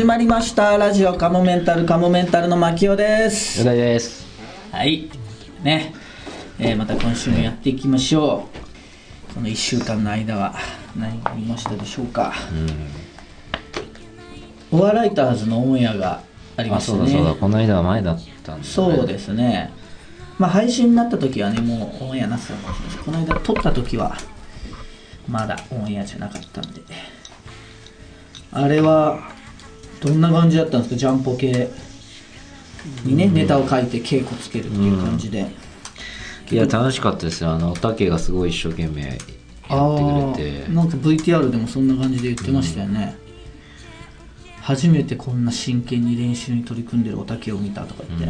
始まりました。ラジオカモメンタルカモメンタルの牧雄です。です。はい。ね、えーまた今週もやっていきましょう。この1週間の間は何がありましたでしょうか、オアライターズのオンエアがありまあしたね。そうだそうだ。この間は前だったんだ、ね、そうですね。まあ配信になった時はねもうオンエアなってたかもしれないですこの間撮った時はまだオンエアじゃなかったんで。あれはどんな感じだったんですか？ジャンポ系にねネタを書いて稽古つけるっていう感じで、いや楽しかったですよ。あのおたけがすごい一生懸命やってくれて。なんか VTR でもそんな感じで言ってましたよね、初めてこんな真剣に練習に取り組んでるおたけを見たとか言って、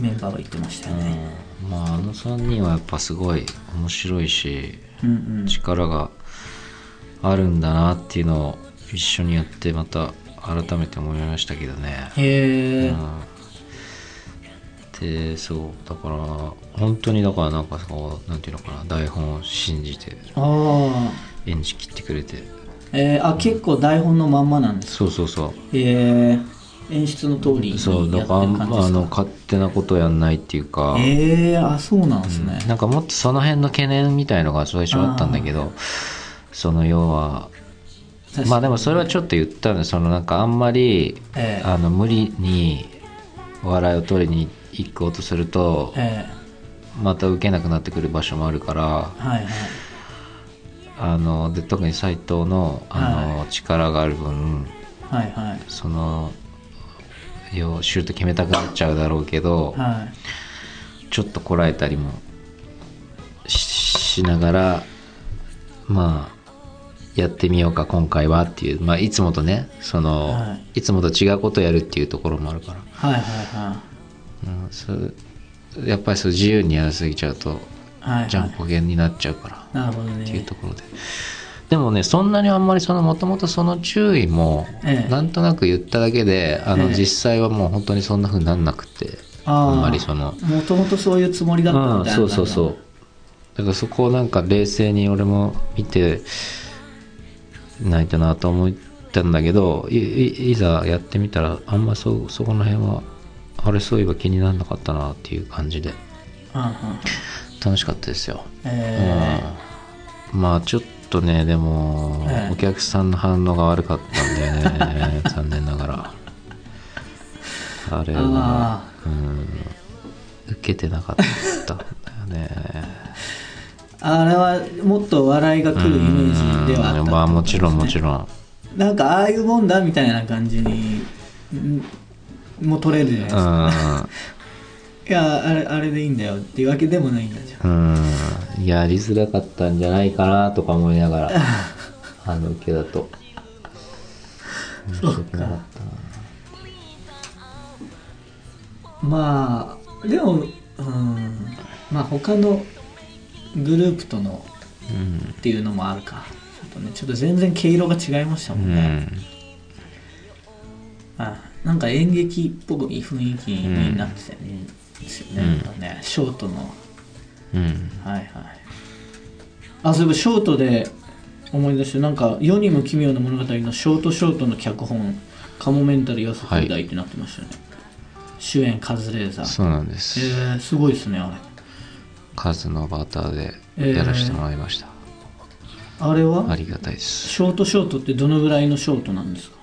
メンバーが言ってましたよね、うん。まああの3人はやっぱすごい面白いしうん、うん。力があるんだなっていうのを一緒にやってまた改めて思いましたけどね。へえ、うん。でそうだから本当にだからなんかそうなんていうのかな台本を信じて演じ切ってくれて。えー、あ結構台本のまんまなんですそうそうそう。えー、演出の通りにやってそうるだからあの勝手なことやんないっていうか、えー、あそうなんですね、なんかもっとその辺の懸念みたいのが最初あったんだけどその要はまあでもそれはちょっと言ったんでそのなんかあんまり、ええ。あの無理にお笑いを取りに行こうとするとえまた受けなくなってくる場所もあるからー、はいはい。あので特に斎藤のあの、力がある分はいはい。その要シュート決めたくなっちゃうだろうけど、はい。ちょっとこらえたりもししながらまあやってみようか今回はっていう、まあ、いつもとねその、、はい。つもと違うことやるっていうところもあるから、はいはいはうん、そうやっぱりそう自由にやらすぎちゃうといはいはい。ジャンポゲになっちゃうから、なるほどっていうねところで。でもねそんなにあんまりそのもともとその注意もええ。なんとなく言っただけで、あのええ。実際はもう本当にそんな風になんなくてあんまりその。もともとそういうつもりだったみたいなうん、そうそうそう。だからそこをなんか冷静に俺も見てないとなと思ったんだけどいざやってみたらあんまそそこの辺はあれそういえば気にならなかったなっていう感じで。うんうん。楽しかったですよ、えうん、まあちょっとねでも、ええ。お客さんの反応が悪かったんだよね 残念ながら。あれー、はあうん。受けてなかったんだよね。ーあれはもっと笑いが来るイメージではあったね。まあもちろんもちろん。なんかああいうもんだみたいな感じにんもう取れるじゃないですか、いやあれあれでいいんだよっていうわけでもないんだじゃん。うん。うんやりづらかったんじゃないかなとか思いながら あの受けだと。そうか。まあでもうん。まあ他のグループとのうんっていうのもあるか。ちょっとねちょっと全然毛色が違いましたうもんね、ん。あなんか演劇っぽい雰囲気になってたよね、ですよね,、うんねショートの。うん。はいはい。あそういえばショートで思い出してなんか「世にも奇妙な物語」のショートショートの脚本「カモメンタル予測大」ってなってましたね、主演カズレーザー。そうなんです、えー、すごいですねあれ数のバターでやらせてもらいました、あれは？ありがたいです。ショートショートってどのぐらいのショートなんですか？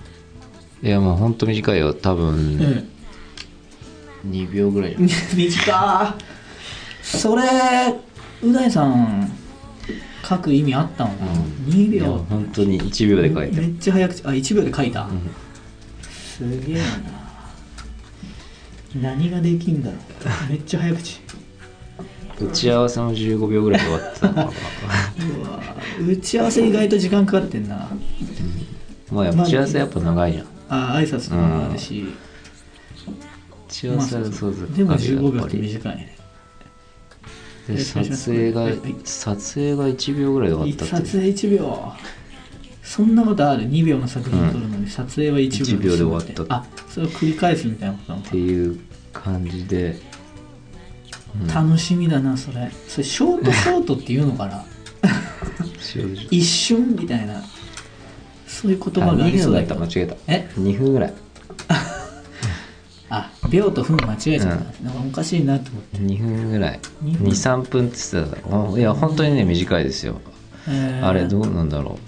いやもうほんと短いよ。多分え2秒ぐらい。え 短ーそれう大さん書く意味あったのかな、2いや秒本当に1秒で書いた。めっちゃ早口。あ1秒で書いた、ん。すげえな。何ができんだろう。めっちゃ早口打ち合わせも15秒ぐらいで終わってたのかな。打ち合わせ意外と時間かかってんな。まあ打ち合わせやっぱ長いじゃん。あ挨拶とかもあるし、打ち合わせはそうそう。でもあるよ15秒って短いね。で撮影が撮影が1秒ぐらいで終わったって撮影1秒。そんなことある？2秒の作品撮るのに撮影は1秒1秒で終わったあそれを繰り返すみたいなことなのかっていう感じで楽しみだなそれ。それショートショートっていうのかな？一瞬みたいな。そういう言葉がありそうだけど。間違えた。え？2分ぐらい。あ秒と分間違えちゃった、なんかおかしいなと思って、2分ぐらい。二分？23分って言ってたらいや本当にね短いですよ。えー。あれどうなんだろ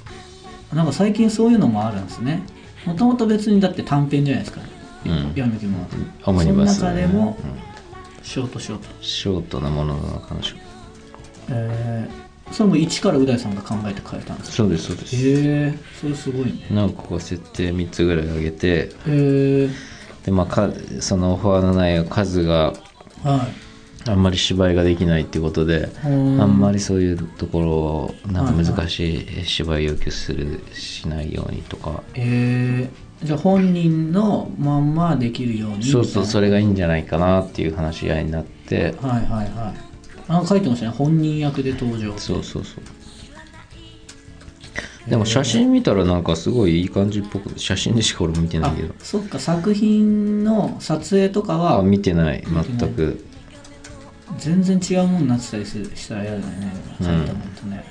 なんか最近そういうのもあるんですね。もともと別にだって短編じゃないですか。うん。やめきもうオムニバス。その中でもうんショートショート。ショートなものなのかなえー、それも一からう大さんが考えて変えたんですか？そうですそうです。へえそれすごいね。何個か設定3つぐらい上げてへえでまあかそのオファーの内容数がはい。あんまり芝居ができないっていうことであんまりりそういうところをなんか難しい芝居要求するしないようにとか。えー、じゃあ本人のまんまできるようにそうそうそれれがいいんじゃないかなっていう話し合いになって。はいはいはい。あ書いてましたね。本人役で登場。そうそうそう。でも写真見たらなんかすごいいい感じっぽく写真でしか俺も見てないあけど。そっか作品の撮影とかあは見てない全く。全然違うもんになってたりするしたら嫌だよね。うん書いたもん。とね、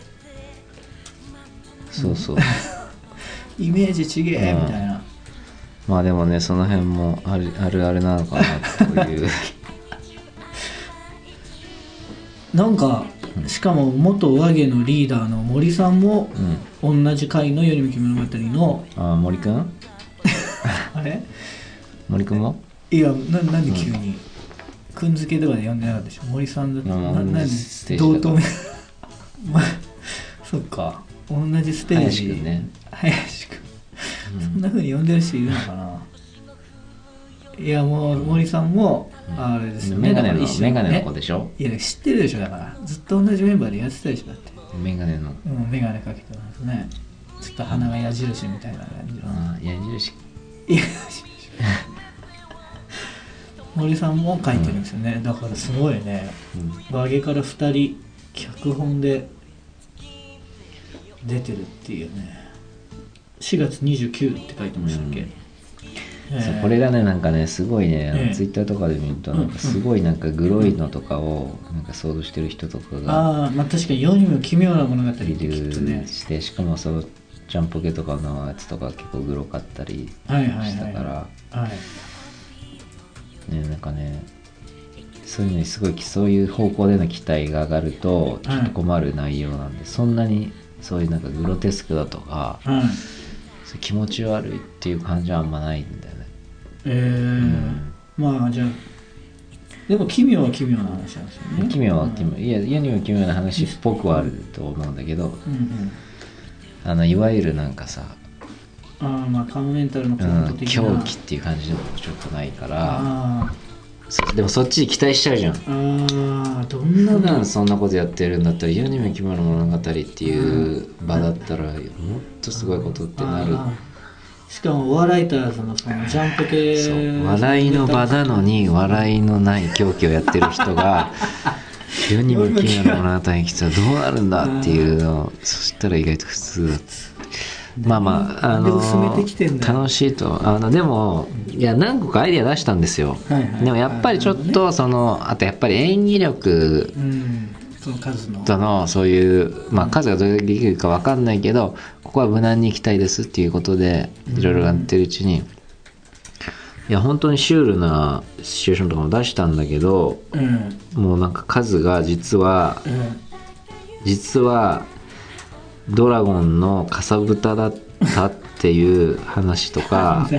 そうそう。イメージちげえうんみたいな、まあでもねその辺もあるあるあるなのかなという。なんかしかも元和毛のリーダーの森さんもうん。同じ回の「よりむき物語」のあ森くん？あれ？森くんもいやななんで急に、くんづけとかで呼んでなかったでしょ？森さんだってまあななんで？同等 まあそっか。同じステージ。林くんね。林そんな風に呼んでる人いるのかな？いやもう森さんも、あれですよね。メガネのメガネのね子でしょ？いや知ってるでしょだから。ずっと同じメンバーでやってたでしょだって。メガネの。うんメガネかけてますね。ちょっと鼻が矢印みたいな感じの。あ矢印。いや森さんも書いてるんですよね、だからすごいね。うん。バゲから2人脚本で出てるっていうね4月29って書いてましたっけ、うん。これがねなんかねすごいね、ええ。ツイッターとかで見るとなんかすごいなんかグロいのとかをなんか想像してる人とかがああまあ確かに世にも奇妙な物語ってきいっとね。るしてしかもそのジャンポケとかのやつとか結構グロかったりはいはいはいしたから、はい。ねなんかねそういうのにすごいそういう方向での期待が上がるとちょっと困る内容なんで、そんなにそういうなんかグロテスクだとかはい気持ち悪いっていう感じはあんまないんだよね。えーまあじゃあでも奇妙は奇妙な話なんですよね。奇妙は奇妙、いや世にも奇妙な話っぽくはあると思うんだけどうんうん。あのいわゆるなんかさ、ああまあカモメンタルのコうんント、的な、狂気っていう感じでもちょっとないからあそでもそっちに期待しちゃうじゃん。ーあーどんな普の段そんなことやってるんだったら世にも奇妙な物語っていう場だったらもっとすごいことってなる。しかもお笑いたらそのそのジャンプ系そう。笑いの場なのに笑いのない狂気をやってる人が世にも奇妙な物語に来たらどうなるんだっていうのをそしたら意外と普通だまあまああの楽しいと。あのでもいや何個かアイデア出したんですよ。はいはい。でもやっぱりちょっとそのあとやっぱり演技力。うん。その数の。とのそういう、まあ、数がどれだけできるか分かんないけどここは無難に行きたいですっていうことでいろいろやってるうちに、いや本当にシュールなシチュエーションとかも出したんだけどうん。もうなんか数が実はうん。実はドラゴンのかさぶただったっていう話とか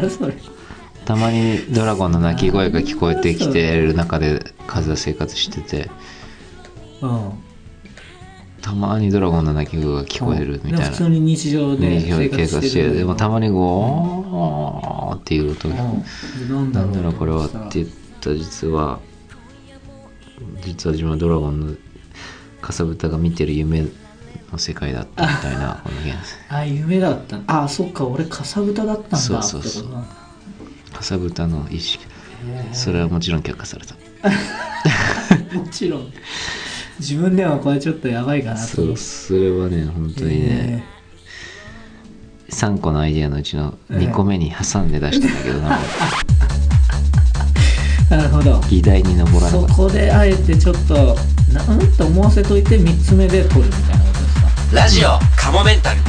たまにドラゴンの鳴き声が聞こえてきてる中で数は生活してて。うんたまにドラゴンの鳴き声が聞こえるみたいな。普通に日常でね、生経過し活してる。てでもたまにおーっていう音がうん。なんだろう。なんだろうこれはって言った実は。実は自分はドラゴンのかさぶたが見てる夢の世界だったみたいな あ夢だった。あそっか俺かさぶただったんだそうそうそうかさぶたの意識。へそれはもちろん却下された。ー もちろん。自分ではこれちょっとやばいかなと。そうそれはね本当にね。3個のアイデアのうちの2個目に挟んで出したんだけどな。え ーなるほど。議題に上らなそかった。こであえてちょっとなんと思わせといて3つ目で取るみたいなラジオカモメンタル。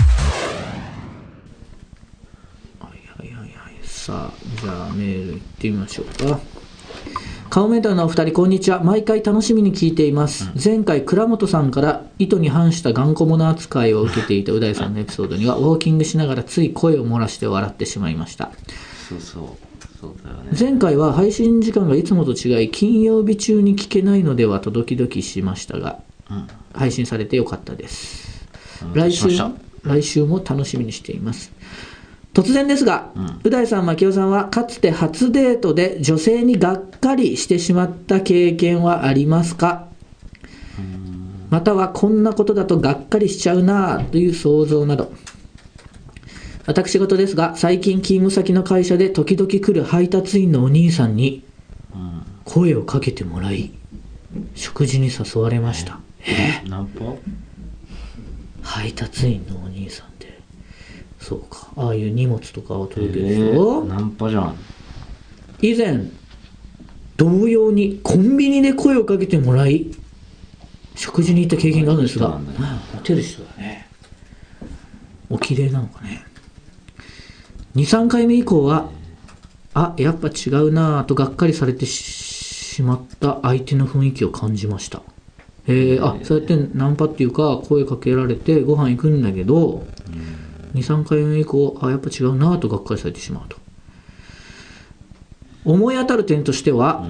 さあじゃあメール行ってみましょうか。顔メーターのお二人こんにちは。毎回楽しみに聞いています、前回倉本さんから意図に反した頑固者扱いを受けていたう大さんのエピソードにはウォーキングしながらつい声を漏らして笑ってしまいました。そうそう。そうだよね。前回は配信時間がいつもと違い金曜日中に聞けないのではとドキドキしましたがうん。配信されてよかったです。うん来週？来週も楽しみにしています。突然ですが、う大さん、牧雄さんはかつて初デートで女性にがっかりしてしまった経験はありますか？またはこんなことだとがっかりしちゃうなあという想像など。私事ですが最近勤務先の会社で時々来る配達員のお兄さんにうん。声をかけてもらい食事に誘われました。ナンパ配達員のお兄さんってそうか。ああいう荷物とかを届けるでしょ、ナンパじゃん。以前同様にコンビニで声をかけてもらい食事に行った経験があるんですがモテる人だね。お綺麗なのかね。23回目以降はあやっぱ違うなぁとがっかりされてししまった相手の雰囲気を感じましたえー、あそうやってナンパっていうか声かけられてご飯行くんだけど、23回目以降あやっぱ違うなぁとがっかりされてしまうと。思い当たる点としては、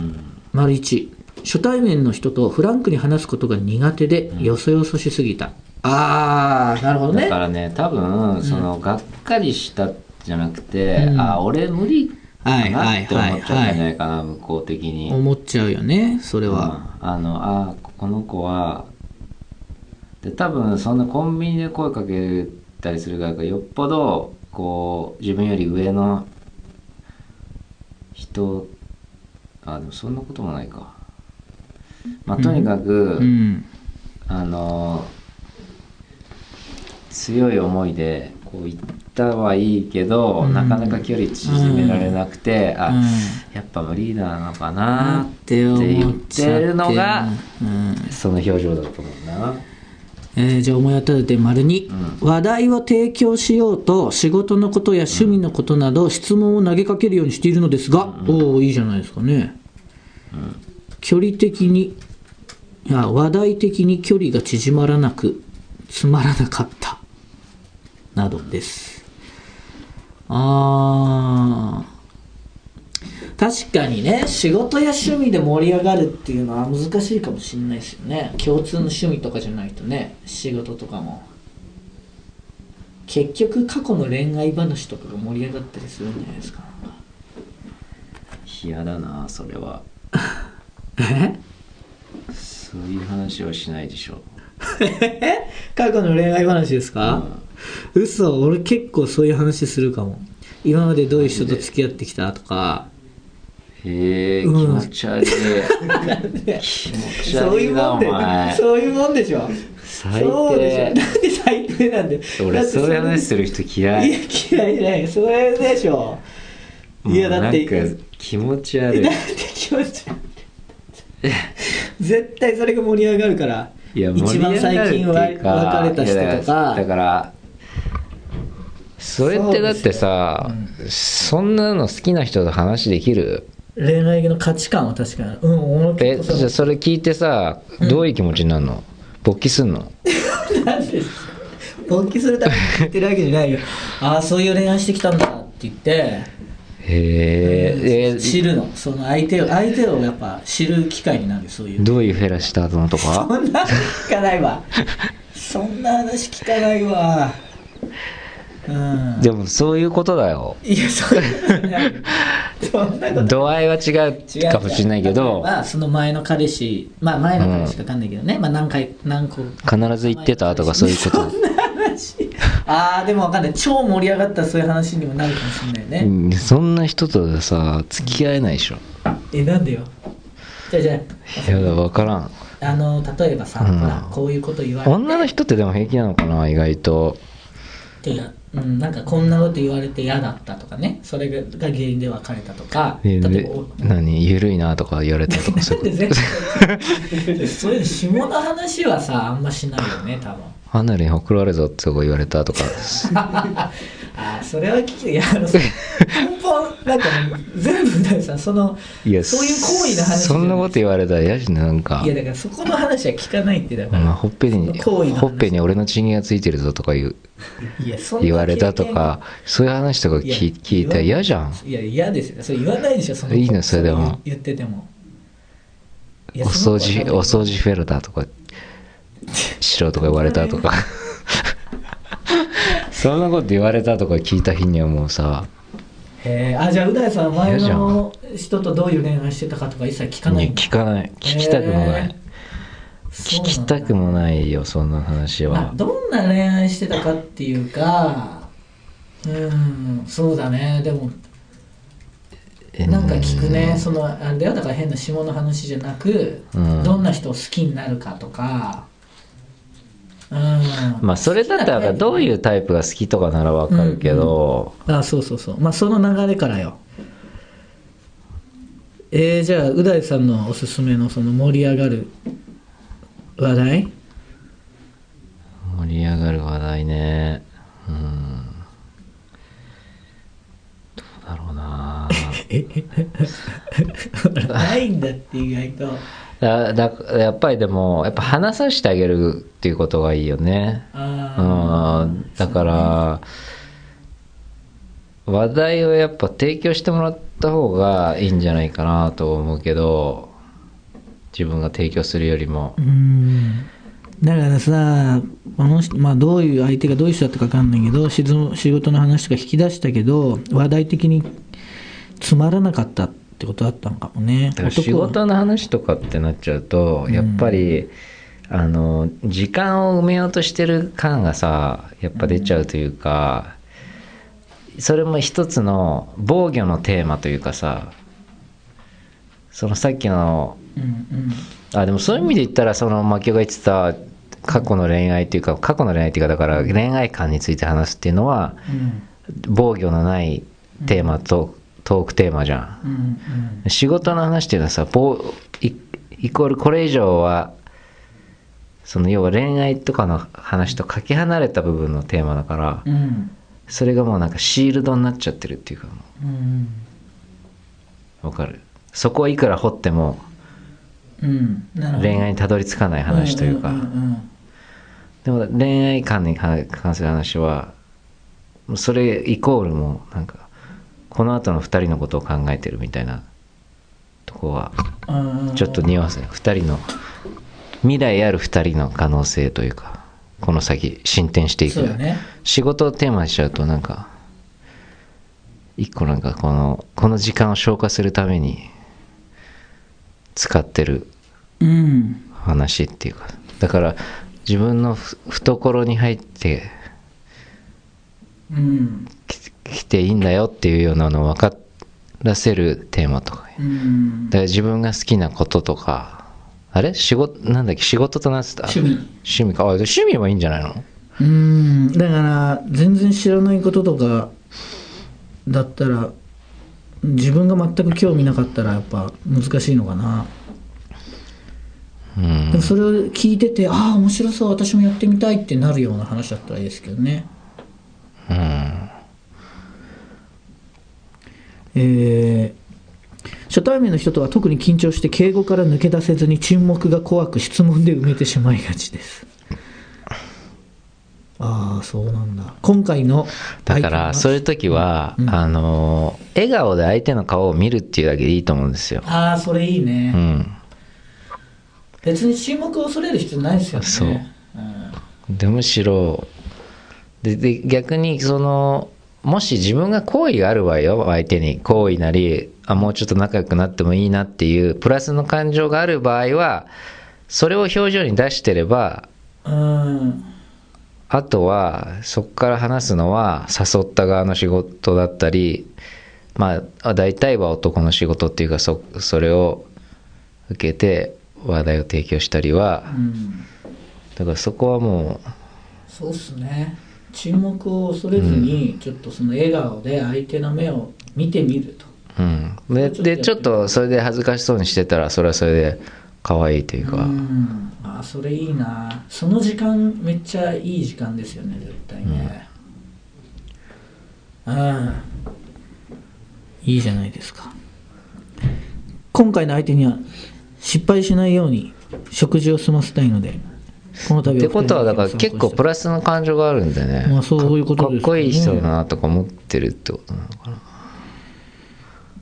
丸一初対面の人とフランクに話すことが苦手でよそよそしすぎた、ああなるほどね。だからね多分そのがっかりしたじゃなくて、うん。あ俺無理かはいはないって思っちゃったんじゃはいない。かな向こう的に、思っちゃうよねそれは、うん。あのあこの子はで多分そんなコンビニで声かけたりする側がよっぽどこう自分より上の人あでもそんなこともないか。まあとにかく、うん。あの強い思いでこう行ったはいいけど、うん。なかなか距離縮められなくて、あ、うん。やっぱ無理なのかなっって思言ってるのがうん。その表情だと思うな。えーじゃあ思い当たる点丸に、う話題を提供しようと仕事のことや趣味のことなど質問を投げかけるようにしているのですが、おおいいじゃないですかね、距離的にいや話題的に距離が縮まらなくつまらなかった。などですあー。確かにね仕事や趣味で盛り上がるっていうのは難しいかもしれないですよね。共通の趣味とかじゃないとね仕事とかも。結局過去の恋愛話とかが盛り上がったりするんじゃないですか。嫌だなそれは。え？そういう話はしないでしょ。過去の恋愛話ですか、嘘俺結構そういう話するかも。今までどういう人と付き合ってきたとか。へえ気うん。持ち悪い。気持ち悪い なお前。そういうもんでしょ。最そうでしょ。低なんで最低なんで。俺そういう話する人嫌い。いや嫌いじゃない。それでしょ。いやもうだってなんか気持ち悪い。なんで気持ち悪い。絶対それが盛り上がるから。いや一番最近わ別れた人とか。だからそれってだってさそ,、んなの好きな人と話できる？恋愛の価値観は確かに。うん俺え結構じゃあそれ聞いてさどういう気持ちになるの？勃起すんの？なんで勃起するために言ってるわけじゃないよ。ああそういう恋愛してきたんだって言って。へええ知るの。その相手を相手をやっぱ知る機会になるよそういう。どういうフェラしたのとか？そんな話聞かないわ。そんな話聞かないわ。うんでもそういうことだよ。いやそんなこと度合いは違違うかもしれないけど。まあその前の彼氏まあ前の彼氏か分かんないけどね、まあ何回何個必ず言ってたとかそういうこと。そんな話。ああでも分かんない。超盛り上がったらそういう話にもなるかもしれないよね、うん。そんな人とさ付き合えないでしょ。えなんでよ。じゃあじゃいや分からん。ああの例えばさ、うん。ほらこういうこと言われて。女の人ってでも平気なのかな意外とううん、なんかこんなこと言われて嫌だったとかね。それがが原因で別れたとか。え何？緩いなとか言われたとか。そういう下の話はさあんましないよね多分。とアナルにほくろあるぞって言われたとか それは聞きいやあのさ 根本なんかね全部ねさそのいやそういう行為の話そんなこと言われたら嫌じなんか。いやだからそこの話は聞かないってだから、まあ、ほっぺにほっぺに俺のチンゲがついてるぞとか言ういやそんな言われたとかそういう話とか聞い聞いたら嫌じゃん。いや嫌ですよ。それ言わないでしょそのいいのそれでも。言ってても。お掃除お掃除除フェルだとかしろとか言われたとかそんなこと言われたとか聞いた日にはもうさへえあじゃあう大さん前の人とどういう恋愛してたかとか一切聞かないいや聞かない。聞きたくもない、へえ聞きたくもないよそんな話まあは、どんな恋愛してたかっていうかうんそうだね。でもなんか聞くね。そのあれだよだから変な下の話じゃなく、うん。どんな人を好きになるかとか。うんまあそれだったらどういうタイプが好きとかならわかるけど、あそうそうそう。まあその流れからよ。えー、じゃあう大さんのおすすめのその盛り上がる話題？盛り上がる話題ね。うん。どうだろうな。ないんだって意外とだだやっぱりでもやっぱ話させてあげるっていうことがいいよね。あうん。だから話題をやっぱ提供してもらった方がいいんじゃないかなと思うけど自分が提供するよりも。うん。だからさこの人、まあ、どういう相手がどういう人だったか分かんないけどしず仕事の話とか引き出したけど話題的につまらなかった。ってことだったのかもね。仕事の話とかってなっちゃうとやっぱり、あの時間を埋めようとしてる感がさやっぱ出ちゃうというか、それも一つの防御のテーマというかさそのさっきのうんうん。あでもそういう意味で言ったらそのマキオが言ってた過去の恋愛っていうか過去の恋愛っていうかだから恋愛観について話すっていうのはうん。防御のないテーマと、トークテーマじゃん。うんうん仕事の話っていうのはさぼイイコールこれ以上はその要は恋愛とかの話とかけ離れた部分のテーマだからうんそれがもうなんかシールドになっちゃってるっていうかもう。んうわかる？そこをいくら掘ってもうん恋愛にたどり着かない話というか、でも恋愛観に関する話はそれイコールもなんかこの後の2人のことを考えてるみたいなとこはうん。うんちょっと匂わせ2人の未来ある2人の可能性というかこの先進展していく。ね。仕事をテーマにしちゃうとなんか一個なんかこのこの時間を消化するために使ってるうん話っていうか。だから自分のふ懐に入ってうんききていいんだよっていうようなのを分からせるテーマとか。うん。だから自分が好きなこととか。あれ？仕事なんだっけ？仕事となってた？趣味。趣味か。あ趣味はいいんじゃないの？うん。だから全然知らないこととかだったら自分が全く興味なかったらやっぱ難しいのかな、うん。それを聞いててああ面白そう。私もやってみたいってなるような話だったらいいですけどね。うんえー初対面の人とは特に緊張して敬語から抜け出せずに沈黙が怖く質問で埋めてしまいがちです。ああそうなんだ。今回のだからそういう時は、うん。あの笑顔で相手の顔を見るっていうだけでいいと思うんですよ、ああそれいいうね、ん、別に沈黙を恐れる必要ないですよね。そうん。でむしろでで逆にそのもし自分が好意がある場合よ相手に好意なりあもうちょっと仲良くなってもいいなっていうプラスの感情がある場合はそれを表情に出してればうん。あとはそこから話すのは誘った側の仕事だったりまあ大体は男の仕事っていうかそそれを受けて話題を提供したりは。うん。だからそこはもそうっすね沈黙を恐れずに、ちょっとその笑顔で相手の目を見てみると。う、うん、ででちょっとそれで恥ずかしそうにしてたらそれはそれで可愛いというか、うん。あーそれいいな。その時間めっちゃいい時間ですよね絶対ね。うん。いいじゃないですか。今回の相手には失敗しないように食事を済ませたいのでこの度ってことはだから結構プラスの感情があるんでね、まあそういうことかですよね。っこいい人だなとか思ってるってことなのかな。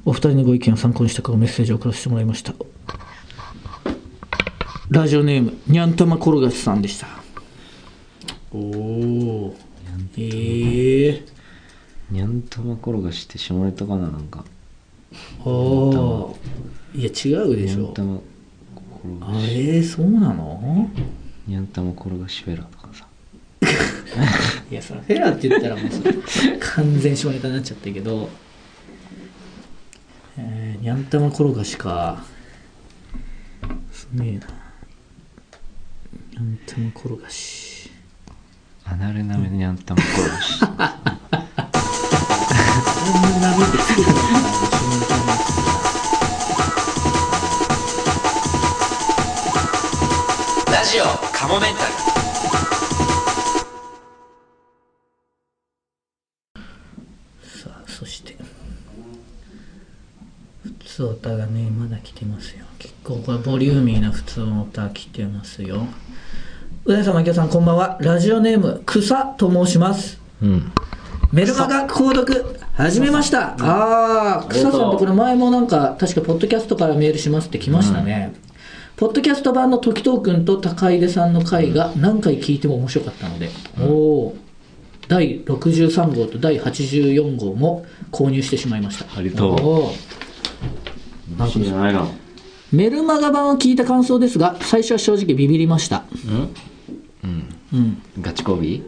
お二人のご意見を参考にしたからメッセージを送らせてもらいました。ラジオネームにゃんたま転がしさんでした。おおええにゃんたま転がしって下ネタかななんか。おおいや違うでしょ。にゃんたま転があれそうなの？にゃんたま転がしフェラとかさ。いやそのフェラって言ったらもうそれ完全下ネタになっちゃったけどえー、にゃんたま転がしか。すげえな。にゃんたま転がし。アナルなめにゃんたま転がし。こんな波でつけたのかなモメンタル。つさあそして。普通オタがねまだ来てますよ。結構これボリューミーな普通オタ来てますよ。う大さん牧雄さんこんばんは。ラジオネーム草と申します。うん。メルマガ購読始めました。ああ草さんってこれ前もなんか確かポッドキャストからメールしますって来ましたね、ポッドキャスト版の時藤君と高出さんの回が何回聞いても面白かったので、おお第63号と第84号も購入してしまいました。ありがとう。おー。いいんじゃないのメルマガ版を聞いた感想ですが最初は正直ビビりました。うん。うん。ガチコビ？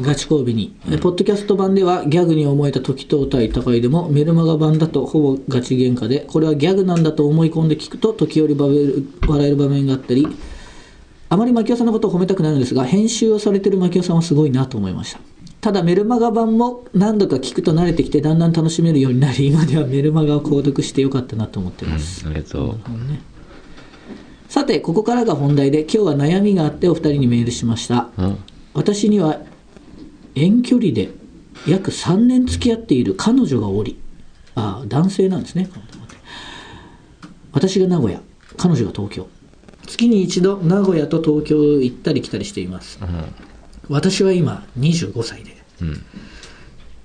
ガチ交尾に、えポッドキャスト版ではギャグに思えた時と対高いでもメルマガ版だとほぼガチ喧嘩でこれはギャグなんだと思い込んで聞くと時折バベル笑える場面があったりあまり牧雄さんのことを褒めたくないのですが編集をされてる牧雄さんはすごいなと思いました。ただメルマガ版も何度か聞くと慣れてきてだんだん楽しめるようになり今ではメルマガを購読してよかったなと思ってます、ありがとう。さてここからが本題で今日は悩みがあってお二人にメールしました。うん。私には遠距離で約3年付き合っている彼女がおりああ男性なんですね。私が名古屋彼女が東京。月に一度名古屋と東京を行ったり来たりしています。私は今25歳で。うん。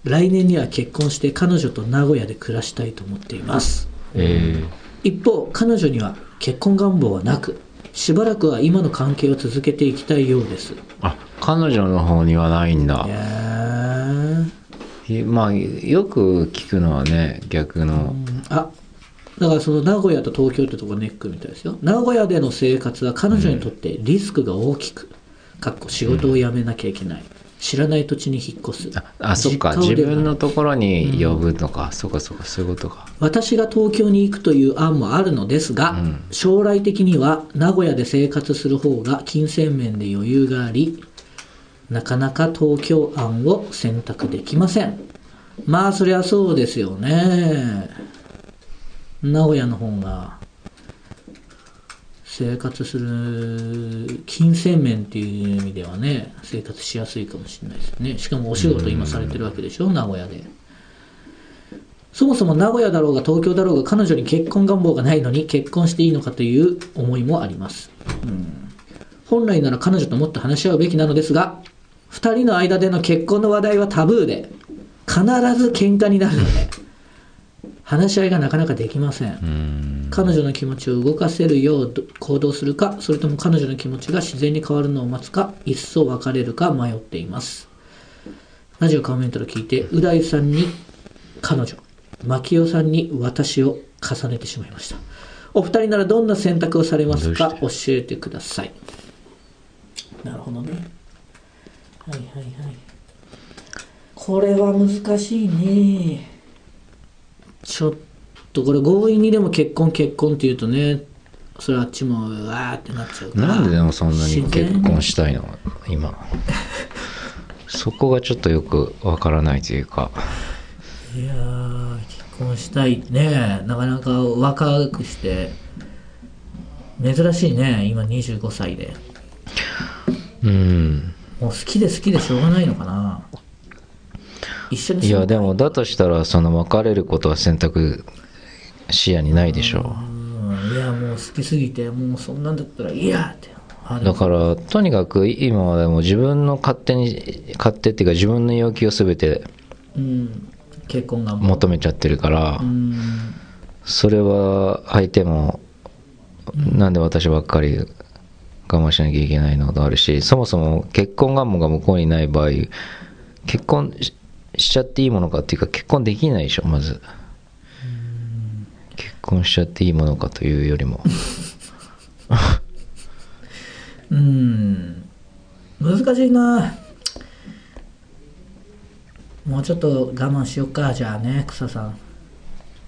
来年には結婚して彼女と名古屋で暮らしたいと思っています。え一方彼女には結婚願望はなくしばらくは今の関係を続けていきたいようです。いあ彼女の方にはないんだ。まあよく聞くのはね逆の。あだからその名古屋と東京ってとこネックみたいですよ。名古屋での生活は彼女にとってリスクが大きく、かっこ仕事を辞めなきゃいけない、知らない土地に引っ越す。ああそっか。自分のところに呼ぶのか、そっかそっか。そういうことか。私が東京に行くという案もあるのですが、うん。将来的には名古屋で生活する方が金銭面で余裕がありなかなか東京案を選択できません。まあそりゃそうですよね。名古屋の方が生活する金銭面っていう意味ではね生活しやすいかもしれないですね。しかもお仕事今されてるわけでしょ名古屋で。そもそも名古屋だろうが東京だろうが彼女に結婚願望がないのに結婚していいのかという思いもあります、うん。本来なら彼女ともっと話し合うべきなのですが2人の間での結婚の話題はタブーで必ず喧嘩になるので話し合いがなかなかできません。うん。彼女の気持ちを動かせるようど行動するかそれとも彼女の気持ちが自然に変わるのを待つかいっそ別れるか迷っています。ラジオカメントを聞いてう大さんに彼女牧雄さんに私を重ねてしまいました。お二人ならどんな選択をされますか？ど教えてください。なるほどねはいはいはい。これは難しいね。ちょっとこれ強引にでも結婚結婚って言うとねそれあっちもうわーってなっちゃうから。なんででもそんなに結婚したいの？今。そこがちょっとよくわからないというか。いやー結婚したいね。なかなか若くして。珍しいね今25歳で。うんもう好きで好きでしょうがないのかな。一緒にいやでもだとしたらその別れることは選択視野にないでしょう。ん。いやもう好きすぎてもうそんなんだったらいいやってだからとにかく今はでも自分の勝手に勝手っていうか自分の要求を全てうん。結婚がも求めちゃってるからうん。それは相手もなんで私ばっかり我慢しなきゃいけないのとあるしそもそも結婚願望が向こうにない場合結婚しちゃっていいものかっていうか結婚できないでしょまず。結婚しちゃっていいものかというよりも。うん。難しいな。もうちょっと我慢しようかじゃあね草さん。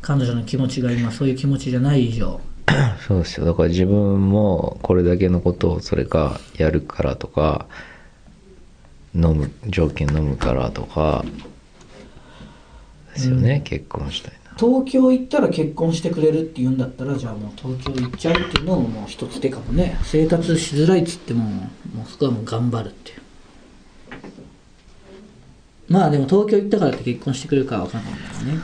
彼女の気持ちが今そういう気持ちじゃない以上。そうですよ。だから自分もこれだけのことをそれかやるからとか飲む条件飲むからとかですよね、結婚したいな。東京行ったら結婚してくれるって言うんだったらじゃあもう東京行っちゃうっていうのももう一つ手かもね。生活しづらいっつってももうそこはもう頑張るっていう。まあでも東京行ったからって結婚してくれるかは分かんないんだよね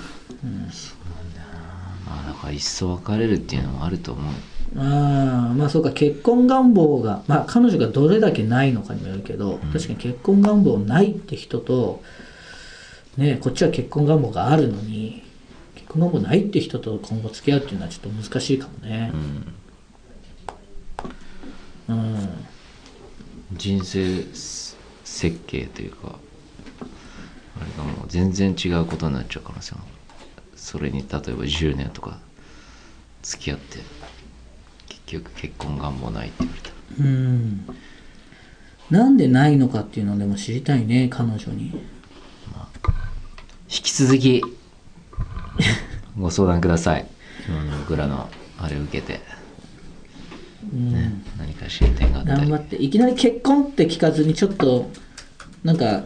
まあだから一層別れるっていうのもあると思う。ああまあそうか結婚願望がまあ彼女がどれだけないのかにもよるけど、確かに結婚願望ないって人とねこっちは結婚願望があるのに結婚願望ないって人と今後付き合うっていうのはちょっと難しいかもね。うん、人生設計というかあれがもう全然違うことになっちゃう可能性もそれに例えば10年とか付き合って結局結婚願望ないって言われた。らうん。なんでないのかっていうのでも知りたいね彼女に。引き続きご相談ください。今の僕らのあれを受けて、ね何か進展があったり頑張って。いきなり結婚って聞かずにちょっとなんか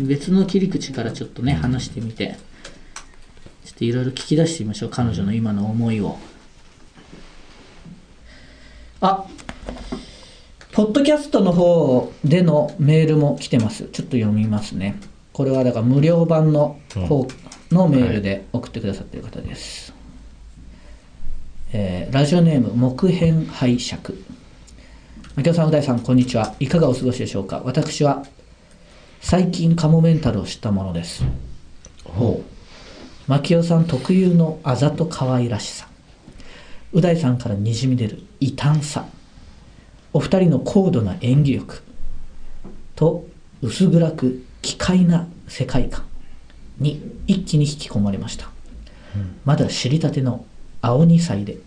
別の切り口からちょっとね話してみてちょっといろいろ聞き出してみましょう。彼女の今の思いを。あポッドキャストの方でのメールも来てます。ちょっと読みますね。これはだから無料版の方のメールで送ってくださっている方です、えーラジオネーム木片拝借。明夫さん、う大さん、こんにちは。いかがお過ごしでしょうか。私は、最近カモメンタルを知ったものです。ほう。牧雄さん特有のあざと可愛らしさ。う大さんからにじみ出る異端さ。お二人の高度な演技力。と、薄暗く奇怪な世界観に一気に引き込まれました。まだ知りたての青2歳で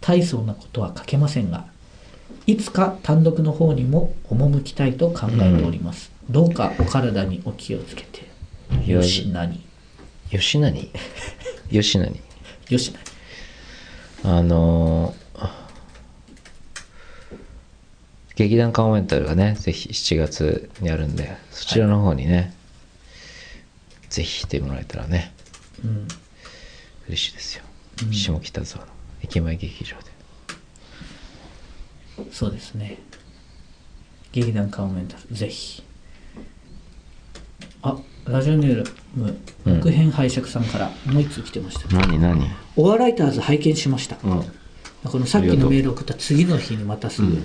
大層なことは書けませんが、いつか単独の方にも赴きたいと考えております。どうかお体にお気をつけて。よしなに。吉何吉何よしなに。あのー劇団カモメンタルがねぜひ7月にあるんでそちらの方にね、ぜひ来てもらえたらねうん。嬉しいですよ、下北沢の駅前劇場でそうですね。劇団カモメンタル、ぜひ。あ、ラジオネーム、うん。木片拝借さんからもう一通来てました。何何？オアライターズ拝見しました。うん。このさっきのメールを送った次の日にまたす。ぐ、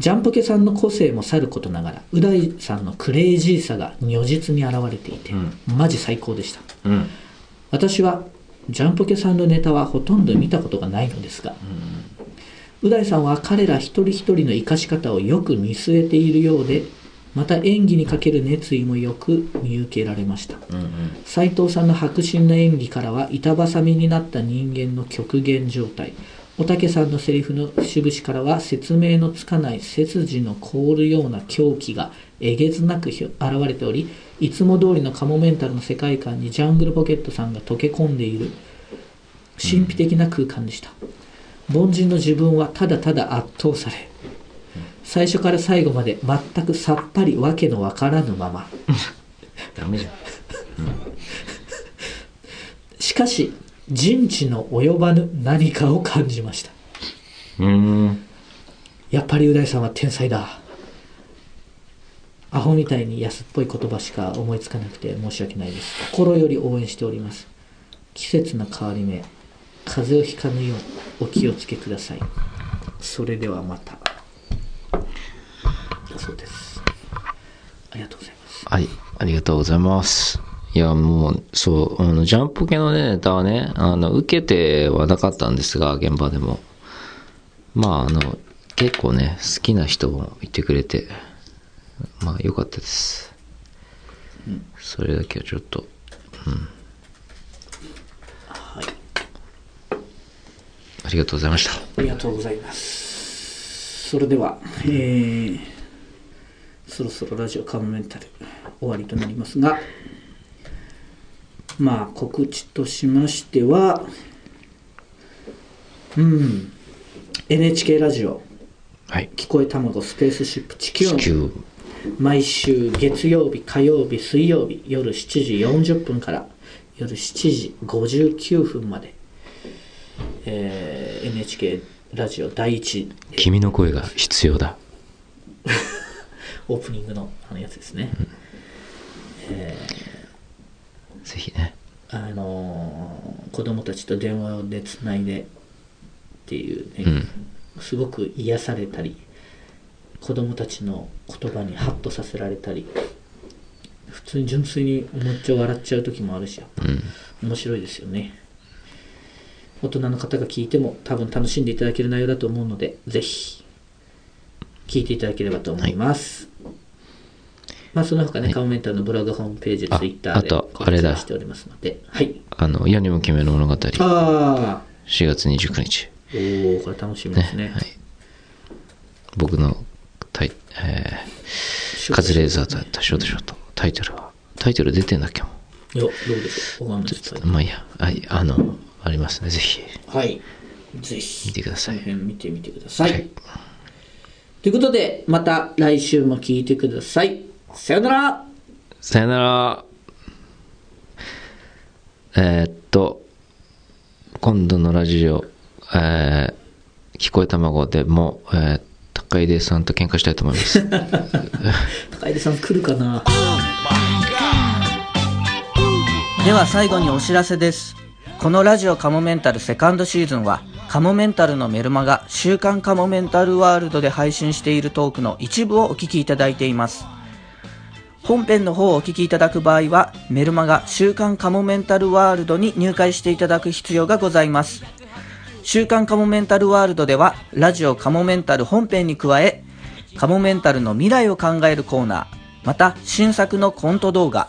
ジャンポケさんの個性もさることながらう大さんのクレイジーさが如実に現れていて、マジ最高でした。うん。私はジャンポケさんのネタはほとんど見たことがないのですが、う大さんは彼ら一人一人の生かし方をよく見据えているようでまた演技にかける熱意もよく見受けられました。斉藤さんの迫真な演技からは板挟みになった人間の極限状態。おたけさんのセリフの節々からは説明のつかない背筋の凍るような狂気がえげつなく現れておりいつも通りのカモメンタルの世界観にジャングルポケットさんが溶け込んでいる。神秘的な空間でした。凡人の自分はただただ圧倒され最初から最後まで全くさっぱりわけのわからぬまま。ダメじゃん。しかし人知の及ばぬ何かを感じました。うん。やっぱりう大さんは天才だ。アホみたいに安っぽい言葉しか思いつかなくて申し訳ないです。心より応援しております。季節の変わり目風邪をひかぬようお気をつけください。それではまただそうですありがとうございますはい、ありがとうございます。いや、もう、そう、あの、ジャンプ系のね、ネタはね、あの、受けてはなかったんですが、現場でも。まあ、あの、結構ね、好きな人もいてくれて、まあ、良かったです。それだけはちょっと、はいありがとうございました。ありがとうございます。それでは、えー、そろそろラジオカモメンタル終わりとなりますが、まあ告知としましては、うん、NHK ラジオ、はい。聞こえ卵スペースシップ地球地球、毎週月曜日、火曜日、水曜日、夜7時40分から夜7時59分まで、えー NHK ラジオ第一君の声が必要だ。オープニングのあのやつですね。ぜひね。あのー子供たちと電話でつないでっていうね、うん。すごく癒されたり子供たちの言葉にハッとさせられたり普通に純粋にめっちゃ笑っちゃう時もあるしやっぱうん。面白いですよね大人の方が聞いても多分楽しんでいただける内容だと思うのでぜひ聞いていただければと思います、まあその他ね、カモメンタルのブログホームページあツイッターであとあれ知をしておりますので。はい。あの、世にも奇妙な物語、4ああ月29日。おおこれ楽しみですね。はい。僕のタイ、えー、カズレーザーとやったショートショート。タイトルは、タイトル出てんだっけも。いやどうでしょう。わかんないですう。まあいいや。はい、あの、ありますね。ぜひ、はい。ぜひ。見てください。見てみてください、はいということでまた来週も聞いてくださいさよならさよなら。えーっと、今度のラジオ、えー、聞こえ卵でも、えー、高出さんと喧嘩したいと思います。高出さん来るかなでは最後にお知らせですこのラジオカモメンタルセカンドシーズンはカモメンタルのメルマガ週刊カモメンタルワールドで配信しているトークの一部をお聞きいただいています。本編の方をお聞きいただく場合はメルマガ週刊カモメンタルワールドに入会していただく必要がございます。週刊カモメンタルワールドではラジオカモメンタル本編に加えカモメンタルの未来を考えるコーナーまた新作のコント動画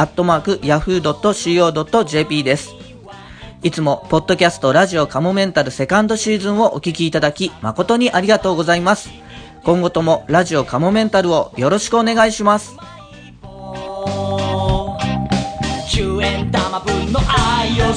アットマーク yahoo.co.jp です。いつも、ポッドキャストラジオカモメンタルセカンドシーズンをお聞きいただき、誠にありがとうございます。今後ともラジオカモメンタルをよろしくお願いします。10円玉分の愛を